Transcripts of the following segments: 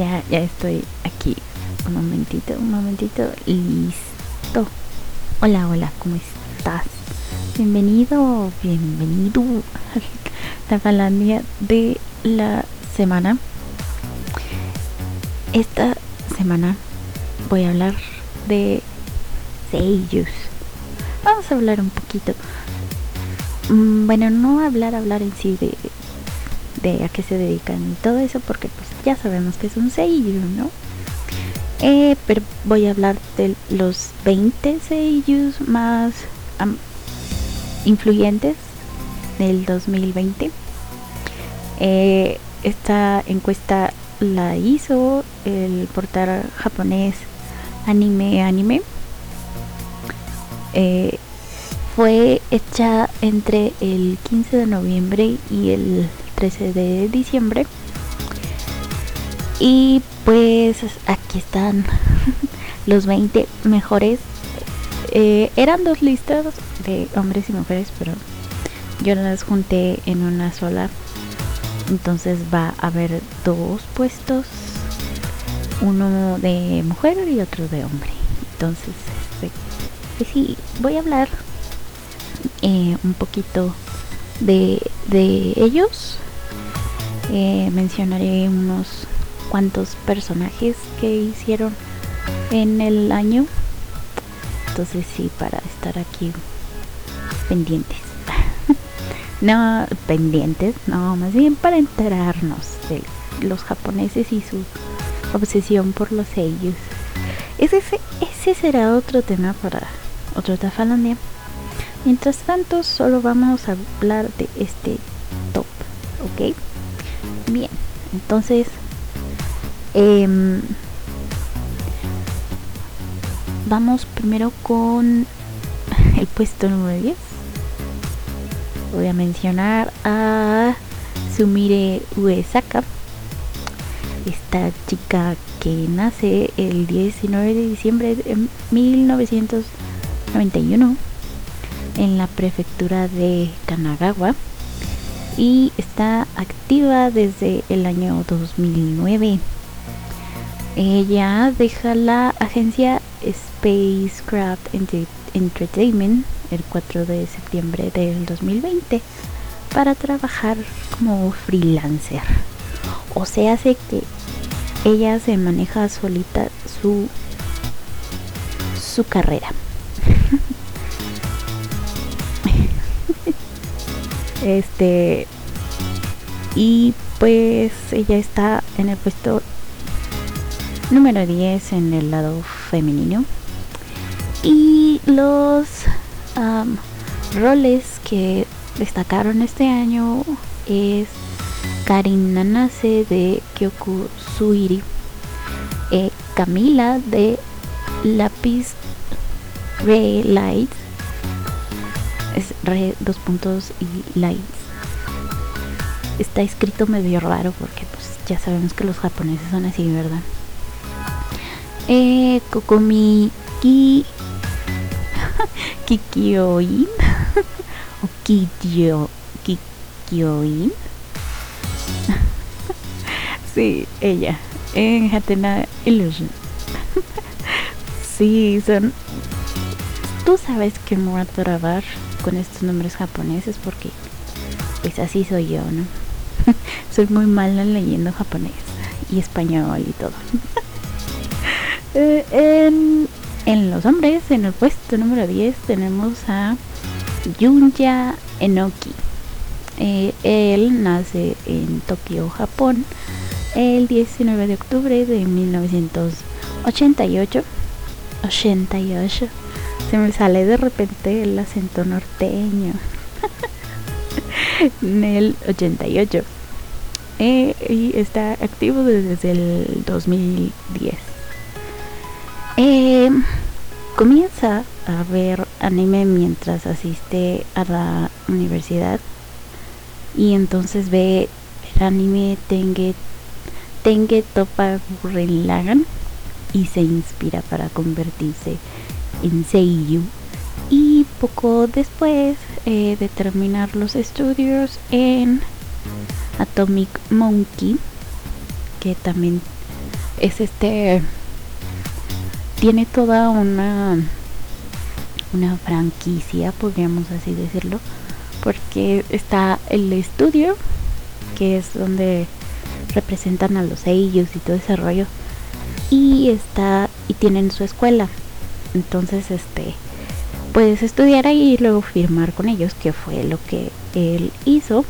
Ya estoy aquí. Un momentito, un momentito. Listo. Hola, hola, ¿cómo estás? Bienvenido, bienvenido a la falandia de la semana. Esta semana voy a hablar de sellos. Vamos a hablar un poquito. Mm, bueno, no hablar, hablar en sí de, de a qué se dedican y todo eso, porque pues ya sabemos que es un sello, ¿no? Eh, pero voy a hablar de los 20 sellos más influyentes del 2020. Eh, esta encuesta la hizo el portal japonés Anime Anime. Eh, fue hecha entre el 15 de noviembre y el 13 de diciembre. Y pues aquí están los 20 mejores. Eh, eran dos listas de hombres y mujeres, pero yo las junté en una sola. Entonces va a haber dos puestos. Uno de mujer y otro de hombre. Entonces, este, pues sí, voy a hablar eh, un poquito de, de ellos eh, mencionaré unos cuantos personajes que hicieron en el año. Entonces sí, para estar aquí pendientes. no pendientes, no, más bien para enterarnos de los japoneses y su obsesión por los sellos. Ese, ese será otro tema para otro tafalandia. Mientras tanto, solo vamos a hablar de este top, ¿ok? Bien, entonces em, vamos primero con el puesto número 10. Voy a mencionar a Sumire Uesaka, esta chica que nace el 19 de diciembre de 1991 en la prefectura de Kanagawa y está activa desde el año 2009. Ella deja la agencia Spacecraft Entertainment el 4 de septiembre del 2020 para trabajar como freelancer. O sea, hace que ella se maneja solita su su carrera. Este. Y pues ella está en el puesto número 10 en el lado femenino. Y los roles que destacaron este año es Karin Nanase de Kyoku Suiri, eh, Camila de Lapis Ray Lights es re dos puntos y lights. Está escrito medio raro porque pues ya sabemos que los japoneses son así, ¿verdad? Eh, Kokomi Ki Kikyoin o Kikyo Kikyoin Sí, ella en Hatena Illusion Sí, son tú sabes que me voy a trabar con estos nombres japoneses porque pues así soy yo, ¿no? soy muy mala leyendo japonés y español y todo. Eh, en, los hombres, en el puesto número 10 tenemos a Yunya Enoki. Eh, él nace en Tokio, Japón, el 19 de octubre de 1988. 88 se me sale de repente el acento norteño. en el 88. Eh, y está activo desde el 2010. Eh, comienza a ver anime mientras asiste a la universidad y entonces ve el anime Tenge, Tenge Topa Lagan y se inspira para convertirse en Seiyu. Y poco después eh, de terminar los estudios en Atomic Monkey que también es este tiene toda una una franquicia podríamos así decirlo porque está el estudio que es donde representan a los sellos y todo ese rollo y está y tienen su escuela entonces este puedes estudiar ahí y luego firmar con ellos que fue lo que él hizo.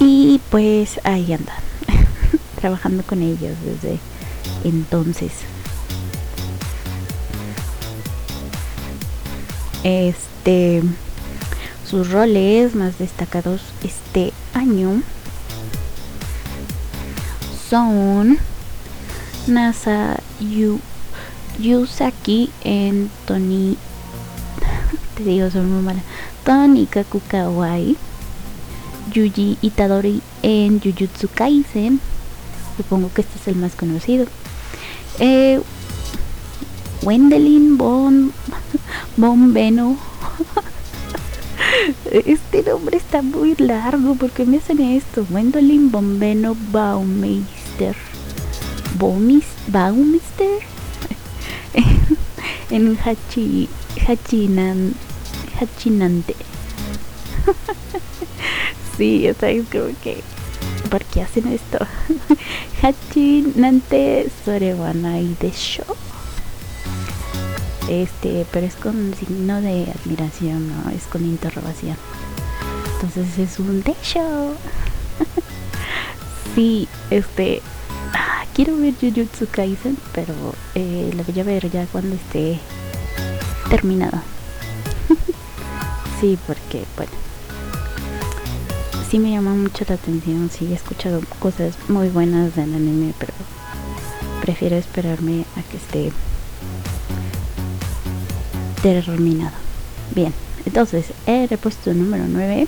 Y pues ahí anda trabajando con ellos desde entonces. Este sus roles más destacados este año son NASA Yu, Yusaki en Tony te digo son muy malas Tony Kakukawai Yuji Itadori en Jujutsu Kaisen supongo que este es el más conocido eh, Wendelin Bon Bombeno. Este nombre está muy largo. porque me hacen esto? Wendolin Bombeno Baumeister. Baumeister. en Hachi, Hachinan, Hachinante. sí, está como que. ¿Por qué hacen esto? Hachinante Sorewanai de Show este, pero es con signo de admiración, ¿no? Es con interrogación. Entonces es un de show. sí, este, quiero ver Jujutsu Kaisen, pero eh, lo voy a ver ya cuando esté terminado. sí, porque, bueno, sí me llama mucho la atención, sí he escuchado cosas muy buenas del anime, pero prefiero esperarme a que esté terminado. Bien, entonces el repuesto número 9.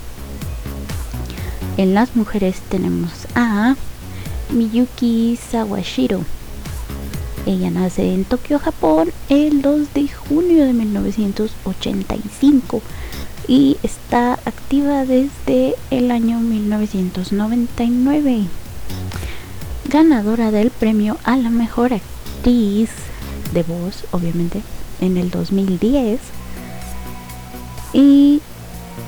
En las mujeres tenemos a Miyuki Sawashiro. Ella nace en Tokio, Japón, el 2 de junio de 1985 y está activa desde el año 1999. Ganadora del premio a la mejor actriz de voz, obviamente, en el 2010 y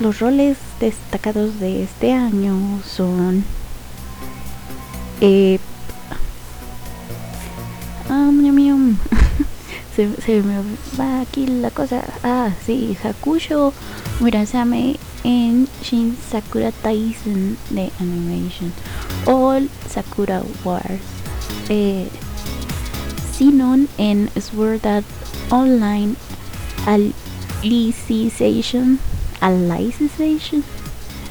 los roles destacados de este año son eh, ah, se, se, me va aquí la cosa. Ah sí Hakusho Murasame en Shin Sakura Tyson de Animation. All Sakura Wars eh, Sinon en Sword Art online alicization, alicization,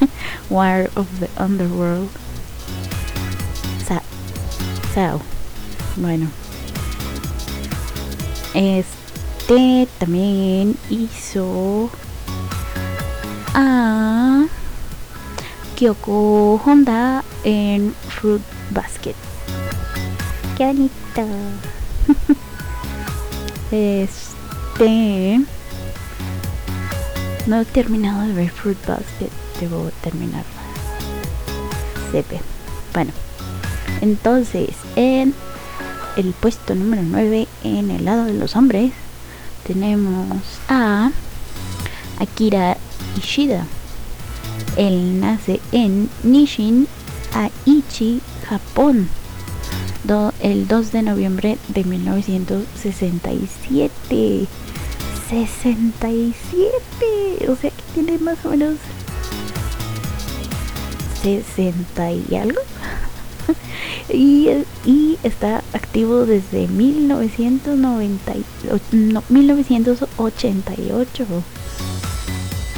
War of the Underworld. So, bueno. Este también hizo a Kyoko Honda en Fruit Basket. Qué bonito. Este. No he terminado de ver Fruit Basket. Debo terminarla. Sepe. Bueno. Entonces, en el puesto número 9, en el lado de los hombres, tenemos a Akira Ishida. Él nace en Nishin, Aichi, Japón el 2 de noviembre de 1967. 67, o sea que tiene más o menos 60 y algo. Y, está activo desde 1990, 1988.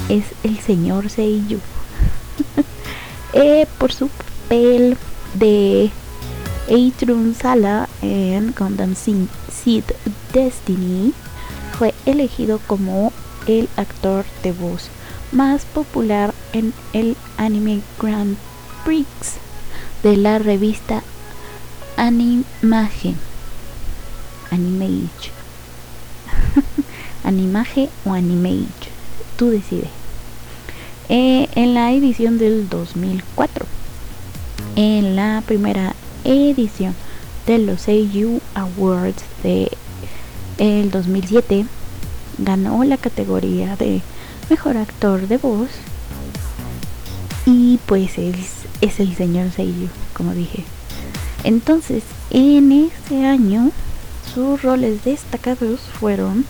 Es el señor Seiyu. eh, por su papel de Atrium Sala en Gundam Seed Destiny fue elegido como el actor de voz más popular en el anime Grand Prix de la revista Animage. Animage. Animage o Animage. Tú decides. Eh, en la edición del 2004 en la primera edición de los Seiyu Awards de el 2007 ganó la categoría de mejor actor de voz y pues es, es el señor Seiyu como dije entonces en ese año sus roles destacados fueron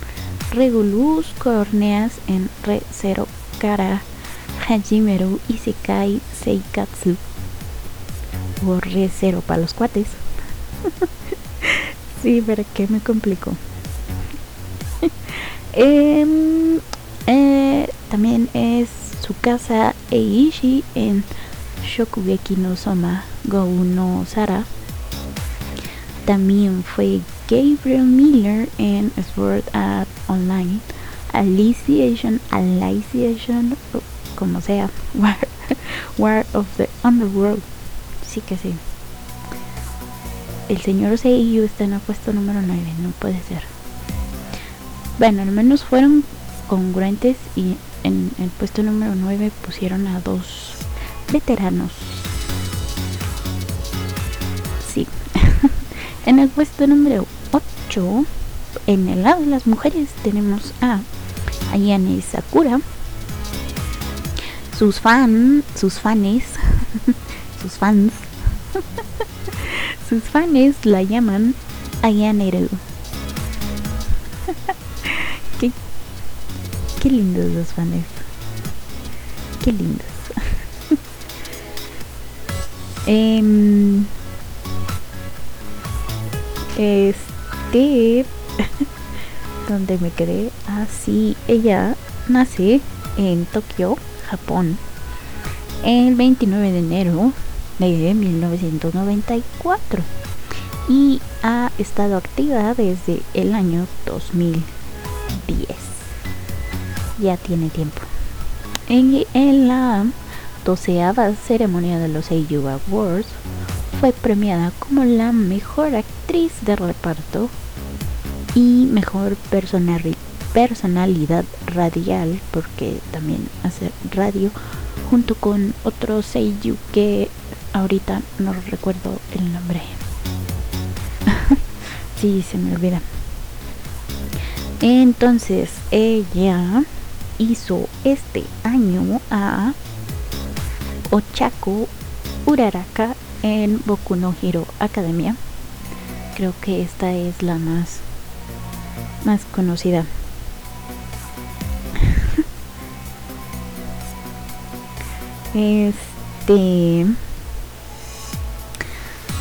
Regulus Corneas en Re Zero Kara Hajimeru Isekai Seikatsu o Re Zero para los cuates. Sí, pero que me complicó em, eh, también es su casa Eishi en Shokugeki no Soma Go no Sara también fue Gabriel Miller en Sword Art Online, Alicization, Alicization, como sea, War, War of the Underworld. Sí que sí. El señor Seiyu está en el puesto número 9, no puede ser. Bueno, al menos fueron congruentes y en el puesto número 9 pusieron a dos veteranos En el puesto número 8, en el lado de las mujeres, tenemos a Ayane Sakura. Sus fans, sus fans, sus fans, sus fans la llaman Ayaneru. qué, qué lindos los fans. Qué lindos. eh, este donde me quedé así. Ella nace en Tokio Japón el 29 de enero de 1994 y ha estado activa desde el año 2010 ya tiene tiempo. En, la doceava ceremonia de los Seiyu Awards fue premiada como la mejor actriz de reparto y mejor personalidad radial, porque también hace radio, junto con otro seiyuu que ahorita no recuerdo el nombre. sí, se me olvida. Entonces, ella hizo este año a Ochako Uraraka en Boku no Academia. Creo que esta es la más más conocida. este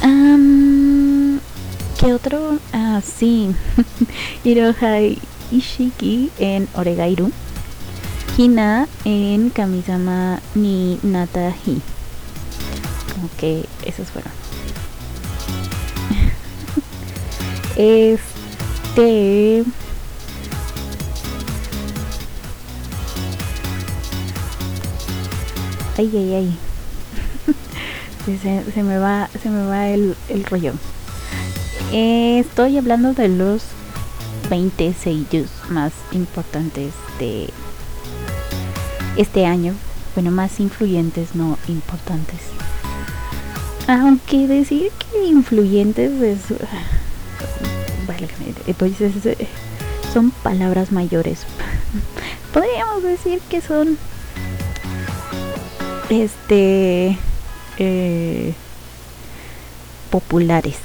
um, ¿Qué otro? Ah, sí. Hirohai Ishiki en Oregairu. Hina en Kamisama ni Natahi que esos fueron. este. Ay, ay, ay. se, me va, se me va el, el rollo. estoy hablando de los 20 sellos más importantes de este año. Bueno, más influyentes, no importantes. Aunque decir que influyentes es... Vale, pues son palabras mayores. Podríamos decir que son... Este... Eh, populares,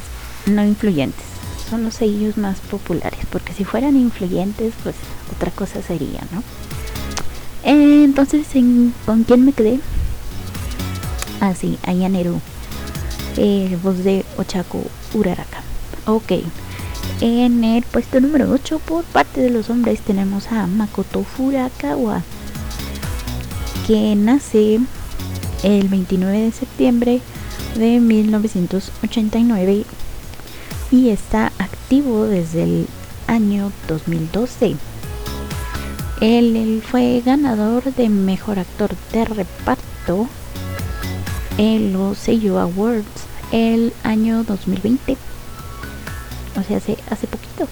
no influyentes. Son los sellos más populares, porque si fueran influyentes, pues otra cosa sería, ¿no? entonces, ¿con quién me quedé? Ah, sí, Ayaneru eh, voz de Ochaku Uraraka. Ok. En el puesto número 8 por parte de los hombres tenemos a Makoto Furakawa, que nace el 29 de septiembre de 1989 y está activo desde el año 2012. él fue ganador de mejor actor de reparto en los Seiyu Awards el año 2020. O sea, hace, hace poquito.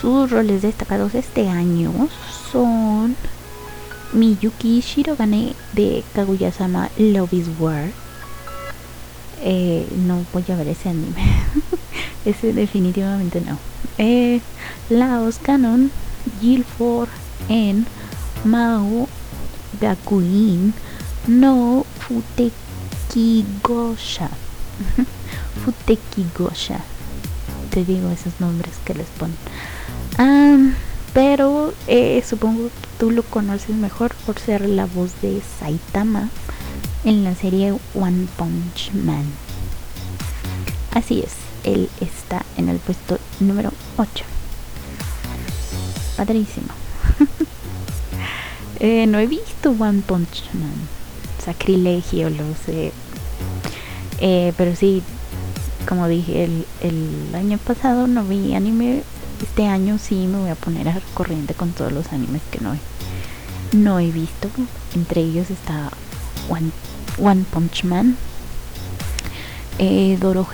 Sus roles destacados este año son Miyuki Shirogane de Kaguya-sama Love is War. eh, no voy a ver ese anime. ese definitivamente no. Eh, Laos Canon, Gilford en Mao Gakuin no Futekigosha. Futekigosha. Te digo esos nombres que les ponen. pero eh, supongo que tú lo conoces mejor por ser la voz de Saitama en la serie One Punch Man. Así es, él está en el puesto número 8. Padrísimo. Eh, no he visto One Punch Man. Sacrilegio, lo sé. Eh, pero sí, como dije el, el año pasado no vi anime. Este año sí me voy a poner a corriente con todos los animes que no he, no he visto. Entre ellos está One One Punch Man, eh, Doro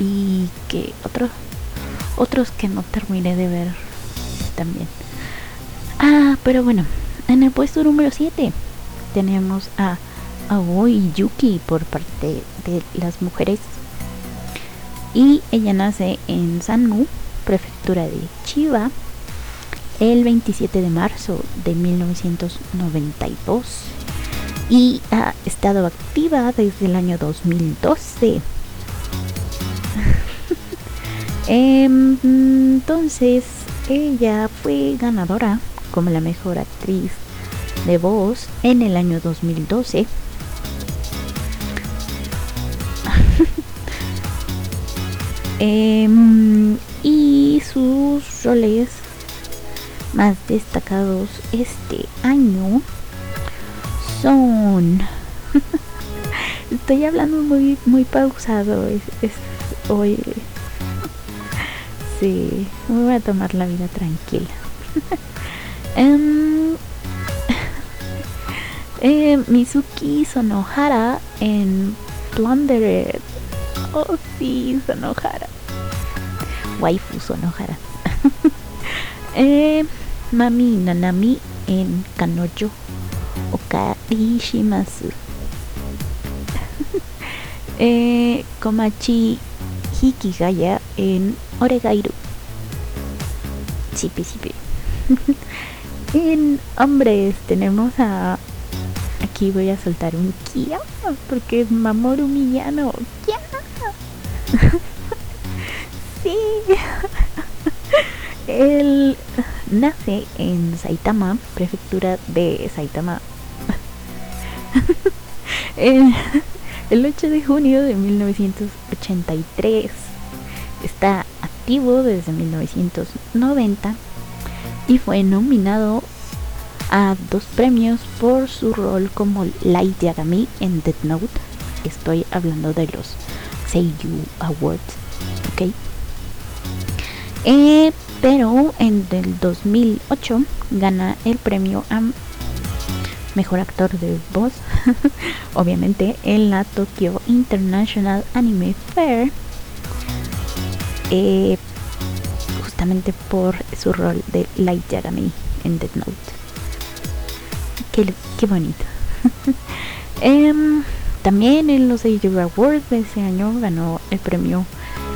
y que otros otros que no terminé de ver también. Ah, pero bueno, en el puesto número 7 tenemos a Aoi Yuki por parte de las mujeres. Y ella nace en Sanmu, prefectura de Chiba, el 27 de marzo de 1992 y ha estado activa desde el año 2012. Em, entonces, ella fue ganadora como la mejor actriz de voz en el año 2012. Em, y sus roles más destacados este año son. Estoy hablando muy, muy pausado. Es, hoy. Sí, me voy a tomar la vida tranquila. um, eh, Mizuki Sonohara en Plundered. Oh, sí, Sonohara. Waifu Sonohara. eh, Mami Nanami en Kanojo okarishimasu. eh, Komachi Hikigaya en Oregairu. Sipi, sipi. en hombres tenemos a... Aquí voy a soltar un Kia porque Mamoru Miyano. ¡Kia! sí. Él nace en Saitama, prefectura de Saitama, el 8 de junio de 1983. Está activo desde 1990 y fue nominado a dos premios por su rol como Light Yagami en Death Note. Estoy hablando de los Seiyu Awards, ¿ok? Eh, pero en el 2008 gana el premio a mejor actor de voz, obviamente en la Tokyo International Anime Fair, eh, justamente por su rol de Light Yagami en Death Note. Qué, bonito. Em, también en los Asia Awards de ese año ganó el premio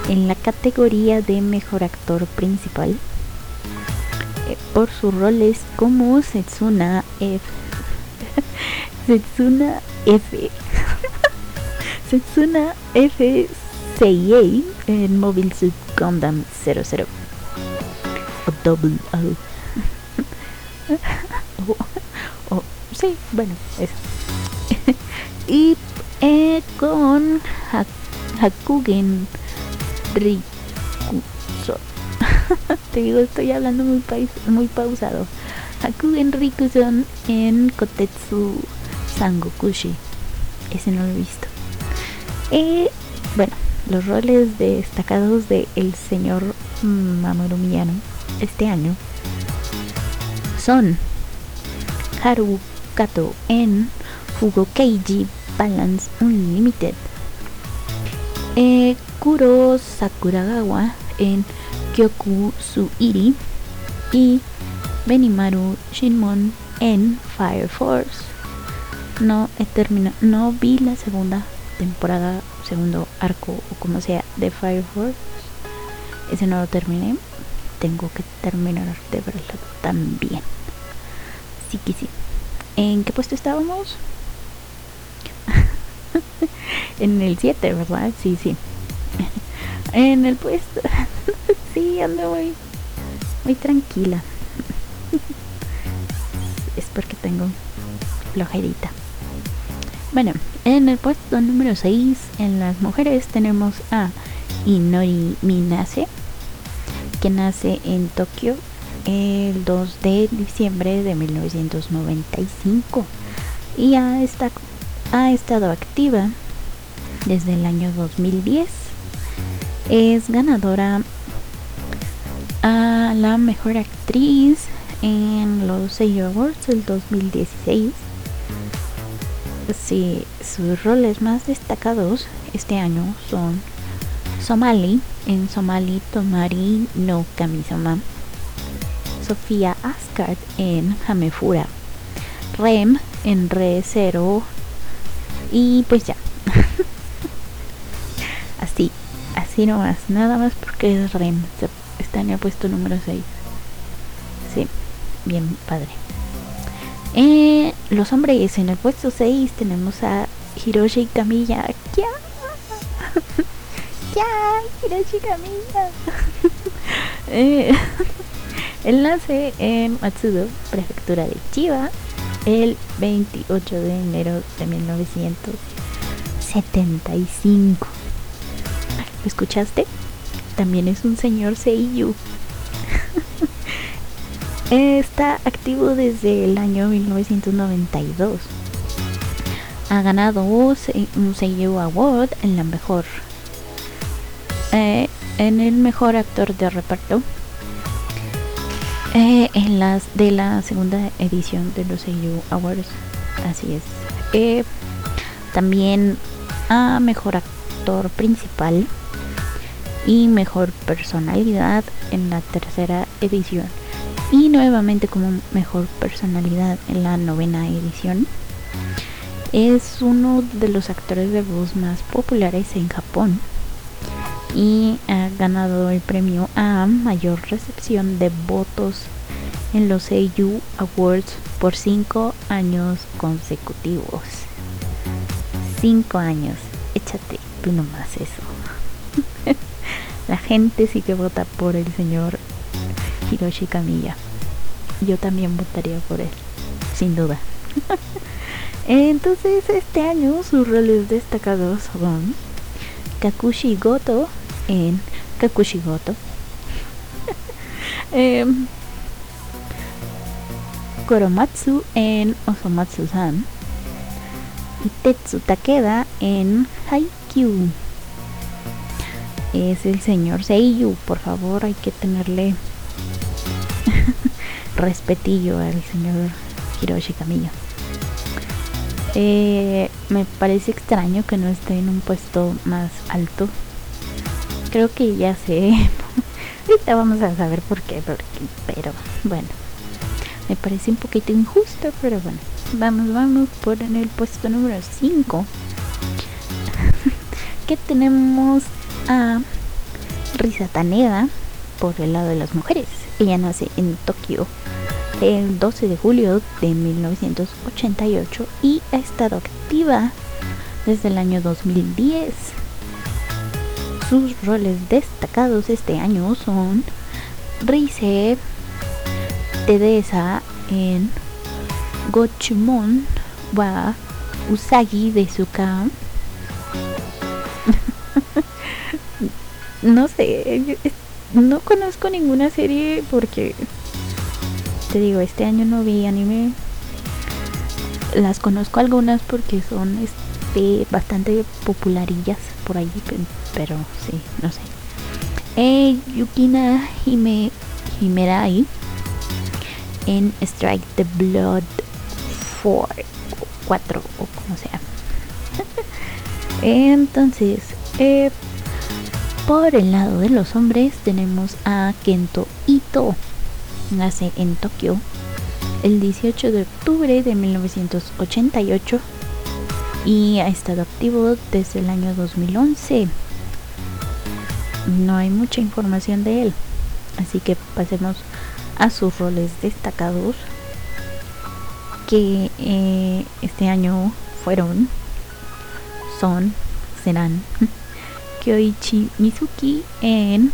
en la categoría de mejor actor principal eh, por sus roles como Setsuna F Setsuna F. Setsuna F. CIA en Mobile Suit Gundam 00 o Double O. o, sí, bueno, eso. y eh, con Hakugen Rikuso. Te digo, estoy hablando muy, pausado. Hakugen Rikuson en Kotetsu Sangokushi. Ese no lo he visto. Y bueno, los roles destacados de el señor Mamoru Miyano este año son Haru Kato en Fugo Keiji Balance Unlimited, e Kuro Sakuragawa en Kyoku Suiri y Benimaru Shinmon en Fire Force no he terminado, no vi la segunda temporada, segundo arco o como sea de Fire Force. Ese no lo terminé. Tengo que terminar de verlo también. Sí que sí. ¿En qué puesto estábamos? en el 7, ¿verdad? Sí, sí. en el puesto. sí, ando muy, muy tranquila. es porque tengo flojerita. Bueno, en el puesto número 6, en las mujeres, tenemos a Inori Minase, que nace en Tokio el 2 de diciembre de 1995 y ha, ha estado activa desde el año 2010. Es ganadora a la mejor actriz en los Seiyu Awards del 2016. Sí, sus roles más destacados este año son Somali en Somali Tomari no Kamisama, Sofía Asgard en Hamefura, Rem en Re Zero y pues ya. así, así nomás, nada más porque es Rem, está en el puesto número 6. Sí, bien padre. Eh, los hombres en el puesto 6 tenemos a Hiroshi Kamiya. ¡Ya! ¡Ya! Hiroshi Kamiya. eh, él nace en Matsudo, prefectura de Chiba, el 28 de enero de 1975. ¿Lo escuchaste? También es un señor Seiyu. Está activo desde el año 1992. Ha ganado un Seiyu Award en la mejor eh, en el mejor actor de reparto eh, en las de la segunda edición de los Seiyu Awards. Así es. Eh, también a mejor actor principal y mejor personalidad en la tercera edición y nuevamente como mejor personalidad en la novena edición. Es uno de los actores de voz más populares en Japón y ha ganado el premio a mayor recepción de votos en los Seiyu Awards por cinco años consecutivos. Cinco años, échate tú nomás eso. La gente sí que vota por el señor Hiroshi Kamiya. Yo también votaría por él, sin duda. Entonces este año sus roles destacados son Kakushi Goto en Kakushi Goto. Em, Koromatsu en Osomatsu-san y Tetsu Takeda en Haikyuu. Es el señor Seiyu, por favor, hay que tenerle respetillo al señor Hiroshi Kamiya. Eh, me parece extraño que no esté en un puesto más alto. Creo que ya sé. Ahorita vamos a saber por qué, pero bueno. Me parece un poquito injusto, pero bueno. Vamos, vamos por en el puesto número 5. que tenemos a Risa Taneda por el lado de las mujeres. Ella nace en Tokio el 12 de julio de 1988 y ha estado activa desde el año 2010. Sus roles destacados este año son Rise Tedesa en Gochumon wa Usagi de Suka. no sé, no conozco ninguna serie porque te digo, este año no vi anime. Las conozco algunas porque son este bastante popularillas por ahí, pero sí, no sé. Eh, Yukina Hime, Himerai en Strike the Blood 4, 4 o como sea. Entonces, eh, por el lado de los hombres tenemos a Kento Ito nace en Tokio el 18 de octubre de 1988 y ha estado activo desde el año 2011. No hay mucha información de él, así que pasemos a sus roles destacados que eh, este año fueron, son, serán Kyoichi Mizuki en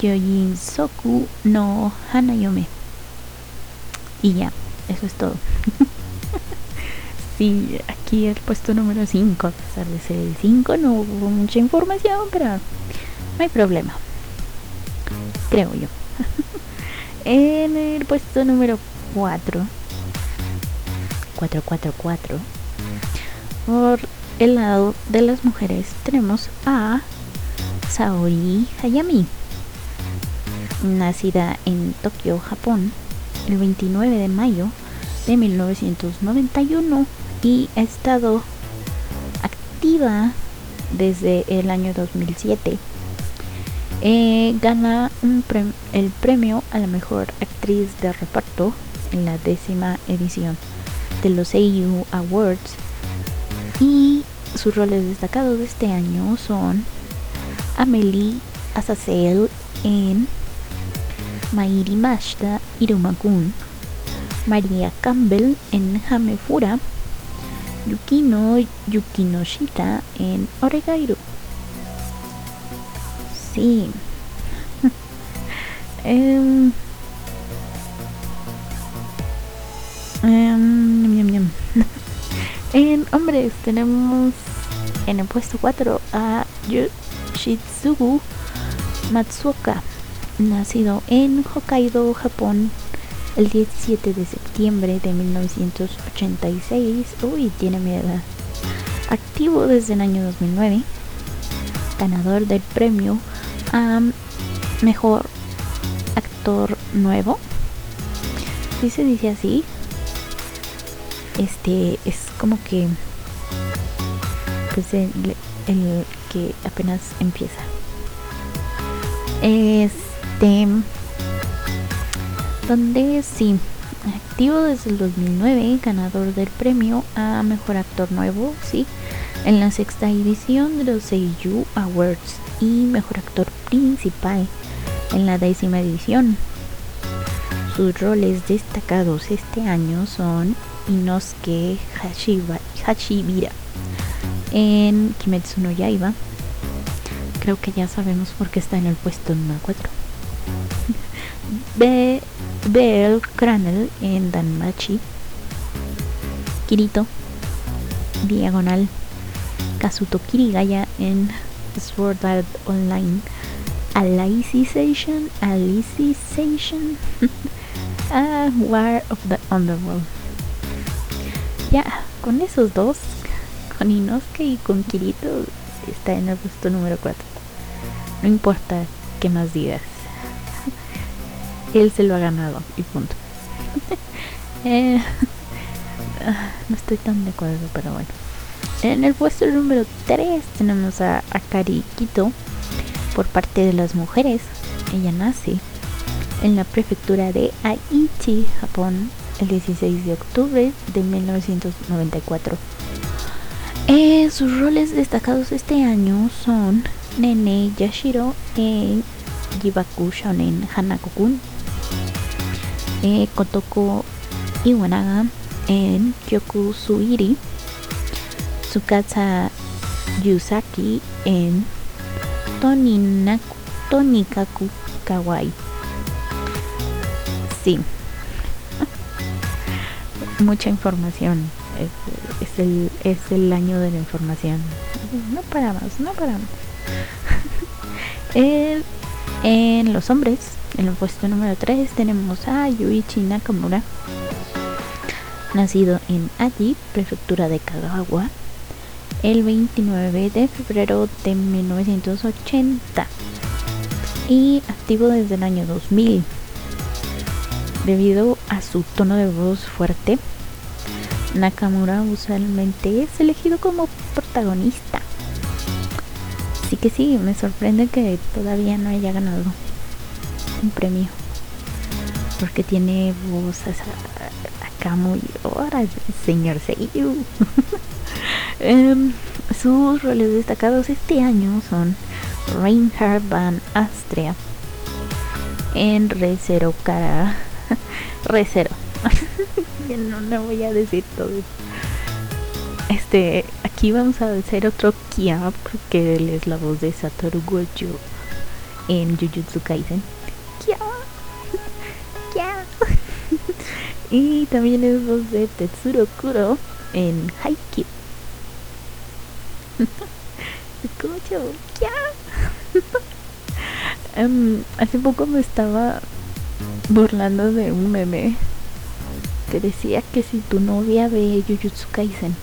Kyojin Soku no Hanayome. Y ya, eso es todo. sí, aquí el puesto número 5, a pesar de ser el 5, no hubo mucha información, pero no hay problema. Creo yo. en el puesto número 4, 444, por el lado de las mujeres tenemos a Saori Hayami, nacida en Tokio, Japón, el 29 de mayo de 1991 y ha estado activa desde el año 2007. Eh, gana el premio a la mejor actriz de reparto en la décima edición de los AU Awards y sus roles destacados de este año son Amelie Azazel en Mairi Mashita Irumakun, María Campbell en Hamefura, Yukino Yukinoshita en Oregairu. Sí. um, um, En hombres tenemos en el puesto 4 a Yoshitsugu Matsuoka, nacido en Hokkaido, Japón, el 17 de septiembre de 1986. Uy, tiene mi edad. Activo desde el año 2009, ganador del premio a Mejor Actor Nuevo. Si se dice así, este es como que pues el, que apenas empieza este donde sí activo desde el 2009 ganador del premio a mejor actor nuevo sí en la sexta edición de los Seiyu Awards y mejor actor principal en la décima edición sus roles destacados este año son Inosuke Hashibira en Kimetsu no Yaiba. Creo que ya sabemos por qué está en el puesto número 4. Bell Cranel en Danmachi. Kirito Diagonal Kazuto Kirigaya en Sword Art Online Alicization Alicization ah, War of the Underworld ya, con esos dos, con Inosuke y con Kirito, está en el puesto número 4. No importa qué más digas. Él se lo ha ganado y punto. Eh, no estoy tan de acuerdo, pero bueno. En el puesto número 3 tenemos a Akari Kito por parte de las mujeres. Ella nace en la prefectura de Aichi, Japón, el 16 de octubre de 1994. Eh, sus roles destacados este año son Nene Yashiro en Jibaku Shonen Hanako-kun, eh, Kotoko Iwanaga en Kyoku Suiri, Tsukasa Yusaki en Tonikaku Kawaii. Sí, mucha información. Es, el, es el año de la información. No paramos, no paramos. en los hombres, en el puesto número 3 tenemos a Yuichi Nakamura, nacido en Aji, prefectura de Kagawa, el 29 de febrero de 1980 y activo desde el año 2000 Debido a su tono de voz fuerte, Nakamura usualmente es elegido como protagonista. Así que sí, me sorprende que todavía no haya ganado un premio. Porque tiene voz acá muy... Ahora, señor Seiyu. Em, sus roles destacados este año son Reinhard van Astria en Re Zero Cara. Re Zero. no, no voy a decir todo. Este, aquí vamos a hacer otro Kia porque él es la voz de Satoru Gojo en Jujutsu Kaisen. Y también es voz de Tetsuro Kuro en Haikyuu. Gojo. Kia. um, hace poco me estaba burlando de un meme que decía que si tu novia ve Jujutsu Kaisen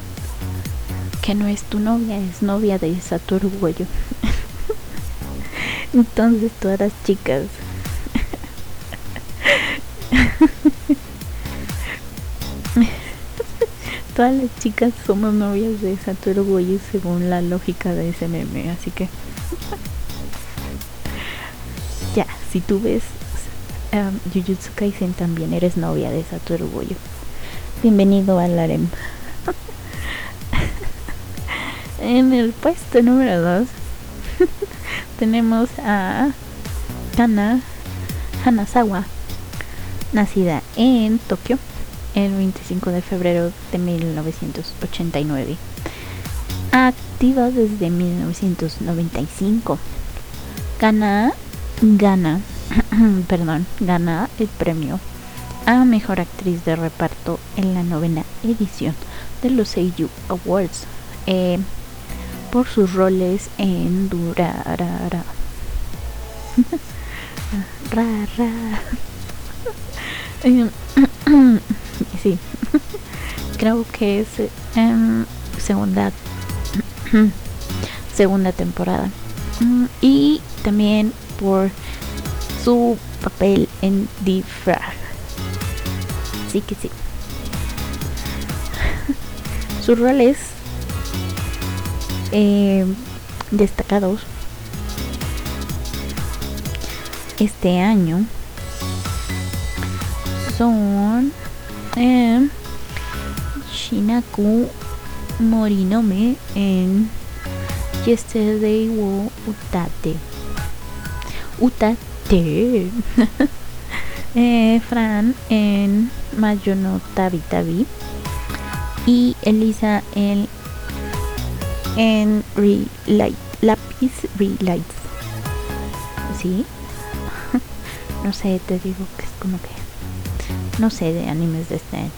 que no es tu novia, es novia de Satoru Goyo. Entonces todas las chicas todas las chicas somos novias de Satoru Goyo según la lógica de ese meme, así que ya, si tú ves um, Jujutsu Kaisen también eres novia de Satoru Goyo. Bienvenido al harem. En el puesto número 2 tenemos a Kana Hanazawa, nacida en Tokio el 25 de febrero de 1989. Activa desde 1995. Gana, gana, perdón, gana el premio a Mejor Actriz de Reparto en la novena edición de los Seiyu Awards. Eh, por sus roles en Durarara. ra, ra. Em, sí, creo que es em, segunda segunda temporada mm, y también por su papel en The Frag. Sí que sí. Sus roles eh, destacados este año son eh, Shinaku Morinome en Yesterday wo Utate Utate eh, Fran en Mayono Tabi Tabi y Elisa en en Relight, lápiz Relight. ¿Sí? no sé, te digo que es como que... No sé de animes de este año.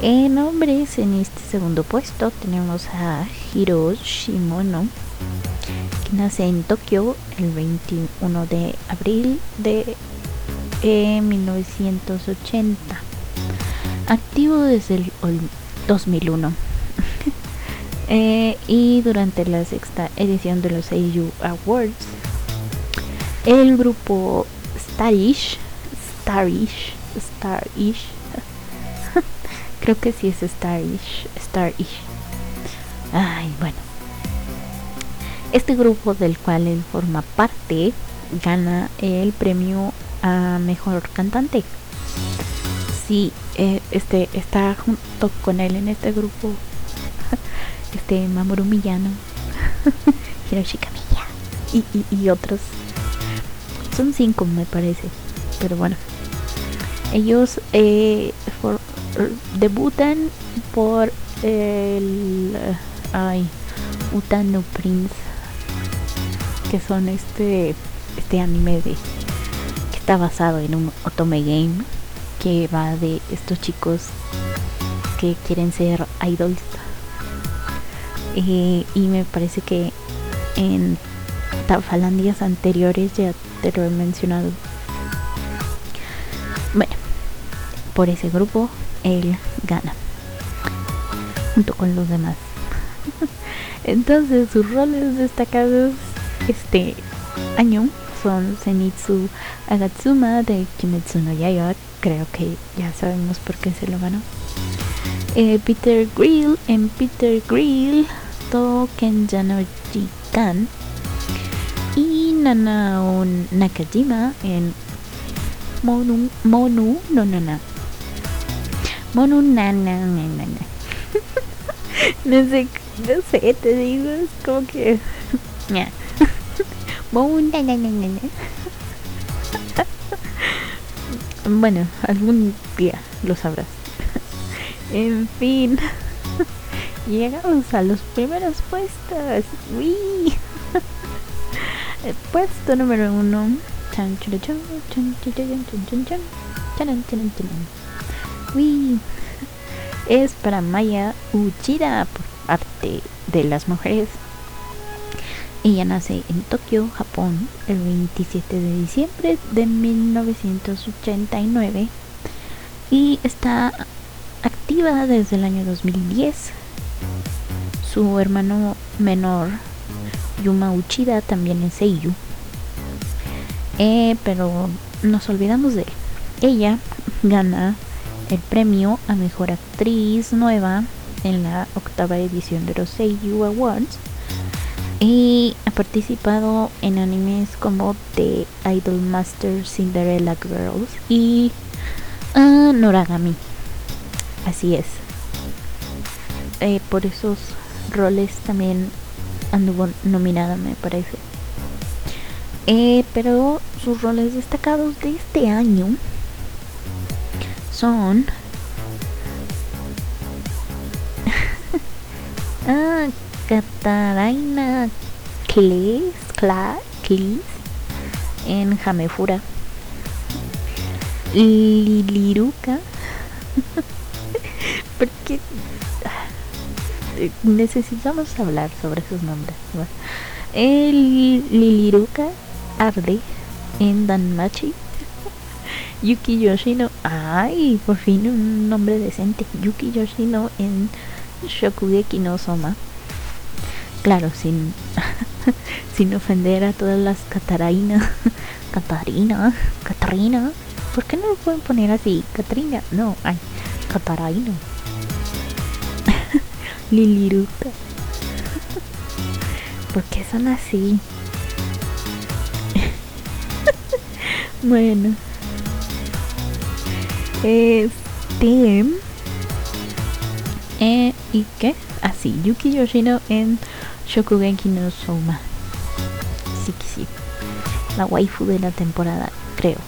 En hombres, en este segundo puesto tenemos a Hiroshimono, que nace en Tokio el 21 de abril de 1980. Eh, Activo desde el 2001 eh, y durante la sexta edición de los AU Awards, el grupo Starish, Starish, Starish, creo que sí es Starish, Starish. Ay, bueno. Este grupo del cual él forma parte gana el premio a mejor cantante. Sí, eh, este está junto con él en este grupo este Mamoru Miyano, Hiroshi Kamiya y, y, otros. Son cinco me parece, pero bueno. Ellos eh, debutan por el ay, Utano Prince, que son este este anime de que está basado en un otome game que va de estos chicos que quieren ser idols eh, y me parece que en tafalandias anteriores ya te lo he mencionado. Por ese grupo él gana junto con los demás. Entonces sus roles destacados este año son Zenitsu Agatsuma de Kimetsu no Yaiba, creo que ya sabemos por qué se lo ganó. Eh, Peter Grill en Peter Grill Token Jikan y Nanao Nakajima en Monu, Monu no Nana Monu Nana, nana. no sé, no sé, te digo, es como que. bueno, algún día lo sabrás. en fin, llegamos a los primeros puestos. ¡Uy! El puesto número uno. Es para Maya Uchida por parte de las mujeres. Ella nace en Tokio, Japón, el 27 de diciembre de 1989 y está activa desde el año 2010. Su hermano menor, Yuma Uchida, también es Seiyu. Eh, pero nos olvidamos de él. Ella gana el premio a Mejor Actriz Nueva en la octava edición de los Seiyu Awards y ha participado en animes como The Idol Master Cinderella Girls y uh, Noragami. Así es. Eh, por esos roles también anduvo nominada, me parece. Eh, pero sus roles destacados de este año son. Ah, Kataraina Klis, en Jamefura. Liliruka porque necesitamos hablar sobre sus nombres el Liliruka Arde en Danmachi Yuki Yoshino. Ay, por fin un nombre decente. Yuki Yoshino en Shokugeki no Soma. Claro, sin, sin ofender a todas las Catarina. Catarina, Catarina. ¿Por qué no lo pueden poner así? Catarina. No, ay, Catarina. Liliruta. ¿Por qué son así? bueno. Este. Eh, ¿Y qué? Así, ah, Yuki Yoshino en Shokugenki no Soma. Sí sí. La waifu de la temporada, creo.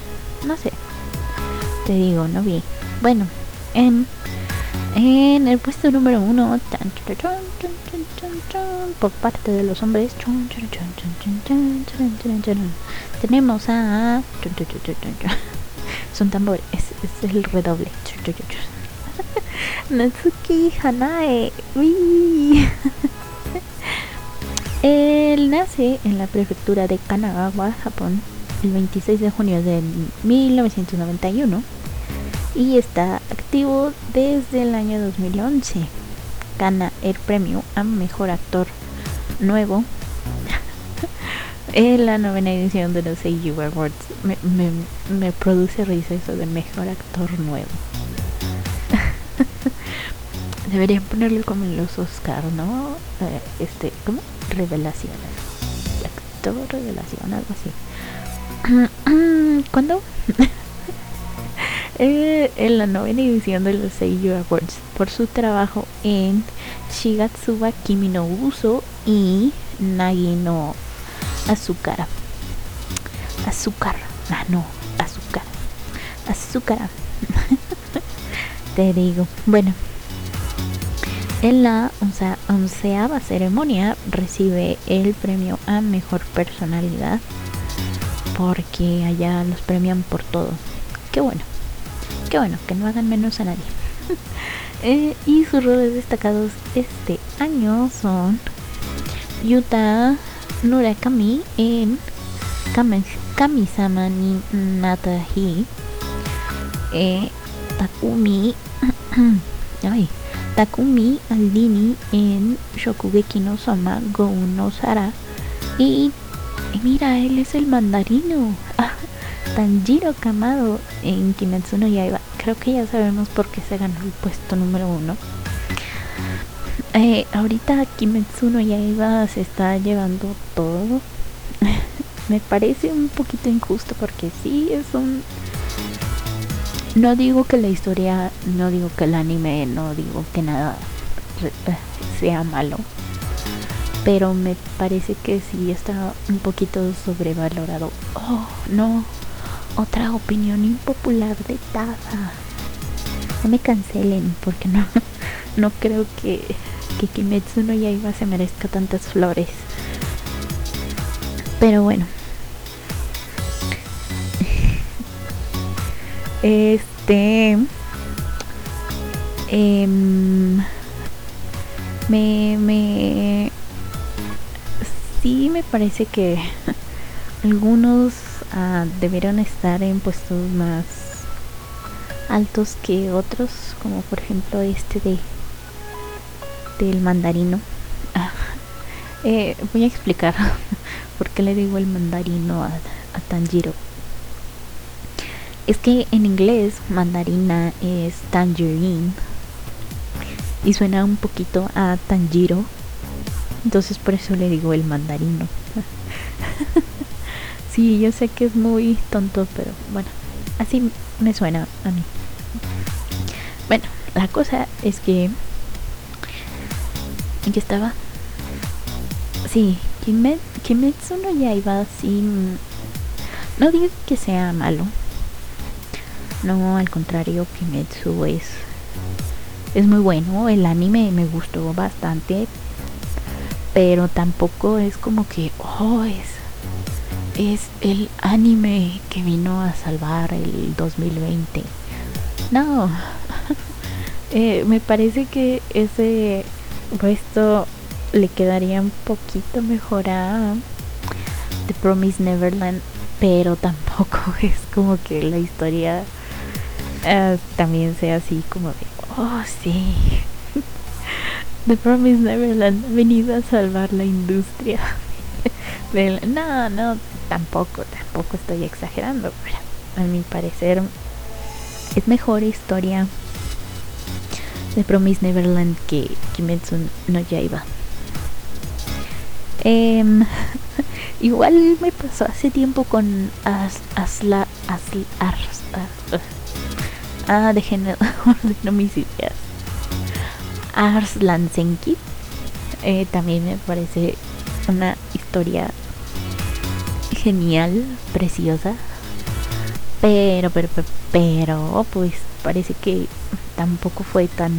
No sé. Te digo, no vi. Bueno, en, en el puesto número uno, por parte de los hombres, tenemos a son tambores, es, el redoble. Natsuki Hanae. Él nace en la prefectura de Kanagawa, Japón, el 26 de junio de 1991 y está activo desde el año 2011. Gana el premio a Mejor Actor Nuevo en la novena edición de los Seiyuu Awards. Me, me, me produce risa eso de mejor actor nuevo. Deberían ponerle como en los Oscar, ¿no? Eh, este, ¿cómo? Revelaciones. Actor revelación, algo así. ¿Cuándo? eh, en la novena edición de los Seiyuu Awards por su trabajo en Shigatsuba Kimi no Uso y Nagi no azúcar. Azúcar. Ah, no, azúcar. Azúcar. Te digo. Bueno. En la onceava ceremonia recibe el premio a mejor personalidad. Porque allá los premian por todo. Qué bueno. Qué bueno, que no hagan menos a nadie. Eh, y sus roles destacados este año son Yuta Nurakami en Kamisama ni Natahi eh, Takumi ay, Takumi Aldini en Shokugeki no Sama Go no Sara. Y, mira él es el mandarino. Ah, Tanjiro Kamado en Kimetsu no Yaiba. Creo que ya sabemos por qué se ganó el puesto número uno eh, ahorita Kimetsu no Yaiba se está llevando todo. Me parece un poquito injusto porque sí es un... No digo que la historia, no digo que el anime, no digo que nada. eh, sea malo. Pero me parece que sí está un poquito sobrevalorado. Oh, no. Otra opinión impopular de Taza. No me cancelen porque no, no creo que, que Kimetsu no Yaiba se merezca tantas flores. Pero bueno. Este. Em, me, me. Sí, me parece que algunos uh, debieron estar en puestos más altos que otros, como por ejemplo este de del mandarino. eh, voy a explicar por qué le digo el mandarino a, a Tanjiro es que en inglés mandarina es tangerine y suena un poquito a Tanjiro. Entonces por eso le digo el mandarino. sí, yo sé que es muy tonto, pero bueno, así me suena a mí. Bueno, la cosa es que... ¿En estaba? Sí, Kimetsu no Yaiba sin... No digo que sea malo, no, al contrario, Kimetsu es es muy bueno, el anime me gustó bastante, pero tampoco es como que oh, es es el anime que vino a salvar el 2020. No. eh, me parece que ese puesto le quedaría un poquito mejor a The Promise Neverland, pero tampoco es como que la historia uh, también sea así como de, oh sí, The Promise Neverland ha venido a salvar la industria. no, no, tampoco, tampoco estoy exagerando, pero a mi parecer es mejor historia de Promise Neverland que Kimetsu no Yaiba. Eh, igual me pasó hace tiempo con As, Asla, Asla, Ah, déjenme no mis ideas. Arslan Senki. Eh, también me parece una historia genial, preciosa. Pero, pero, pero, pero, pues parece que tampoco fue tan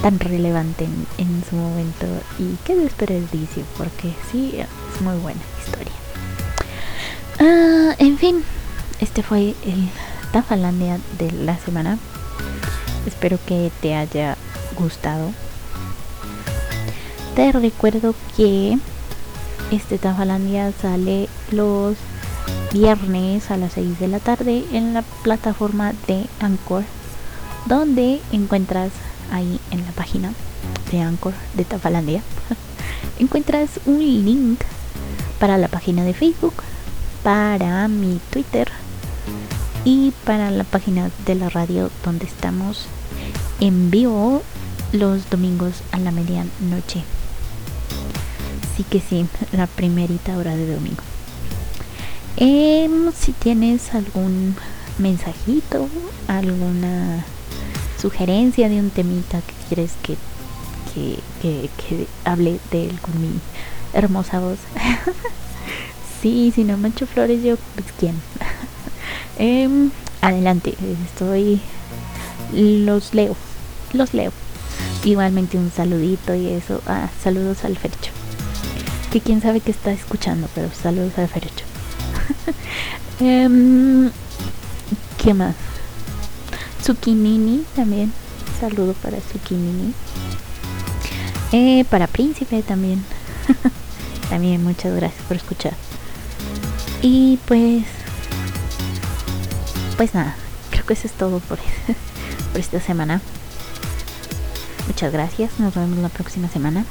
tan relevante en, en su momento. Y qué desperdicio, porque sí, es muy buena historia. Ah, en fin, este fue el Tafalandia de la semana. Espero que te haya gustado. Te recuerdo que este Tafalandia sale los viernes a las 6 de la tarde en la plataforma de Anchor, donde encuentras ahí en la página de Anchor de Tafalandia, encuentras un link para la página de Facebook, para mi Twitter y para la página de la radio donde estamos en vivo los domingos a la medianoche. Así que sí, la primerita hora de domingo. Em, si tienes algún mensajito, alguna sugerencia de un temita que quieres que, que, que, hable de él con mi hermosa voz. sí, si no mancho flores, yo, pues quién. Em, adelante, estoy. Los leo, los leo. Igualmente un saludito y eso. Ah, saludos al Fercho. Que quién sabe que está escuchando, pero saludos al Fercho. eh, ¿Qué más? Zucchini también. Saludo para Zucchini. Eh, para Príncipe también. también muchas gracias por escuchar. Y pues pues nada, creo que eso es todo por, por esta semana. Muchas gracias, nos vemos la próxima semana.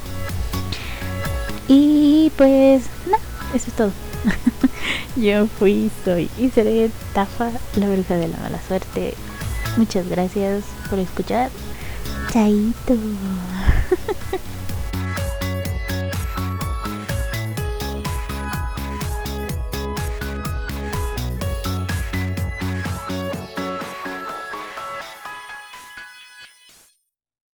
Y pues nada, eso es todo. Yo fui, soy y seré Tafa, la bruja de la mala suerte. Muchas gracias por escuchar. Chaito.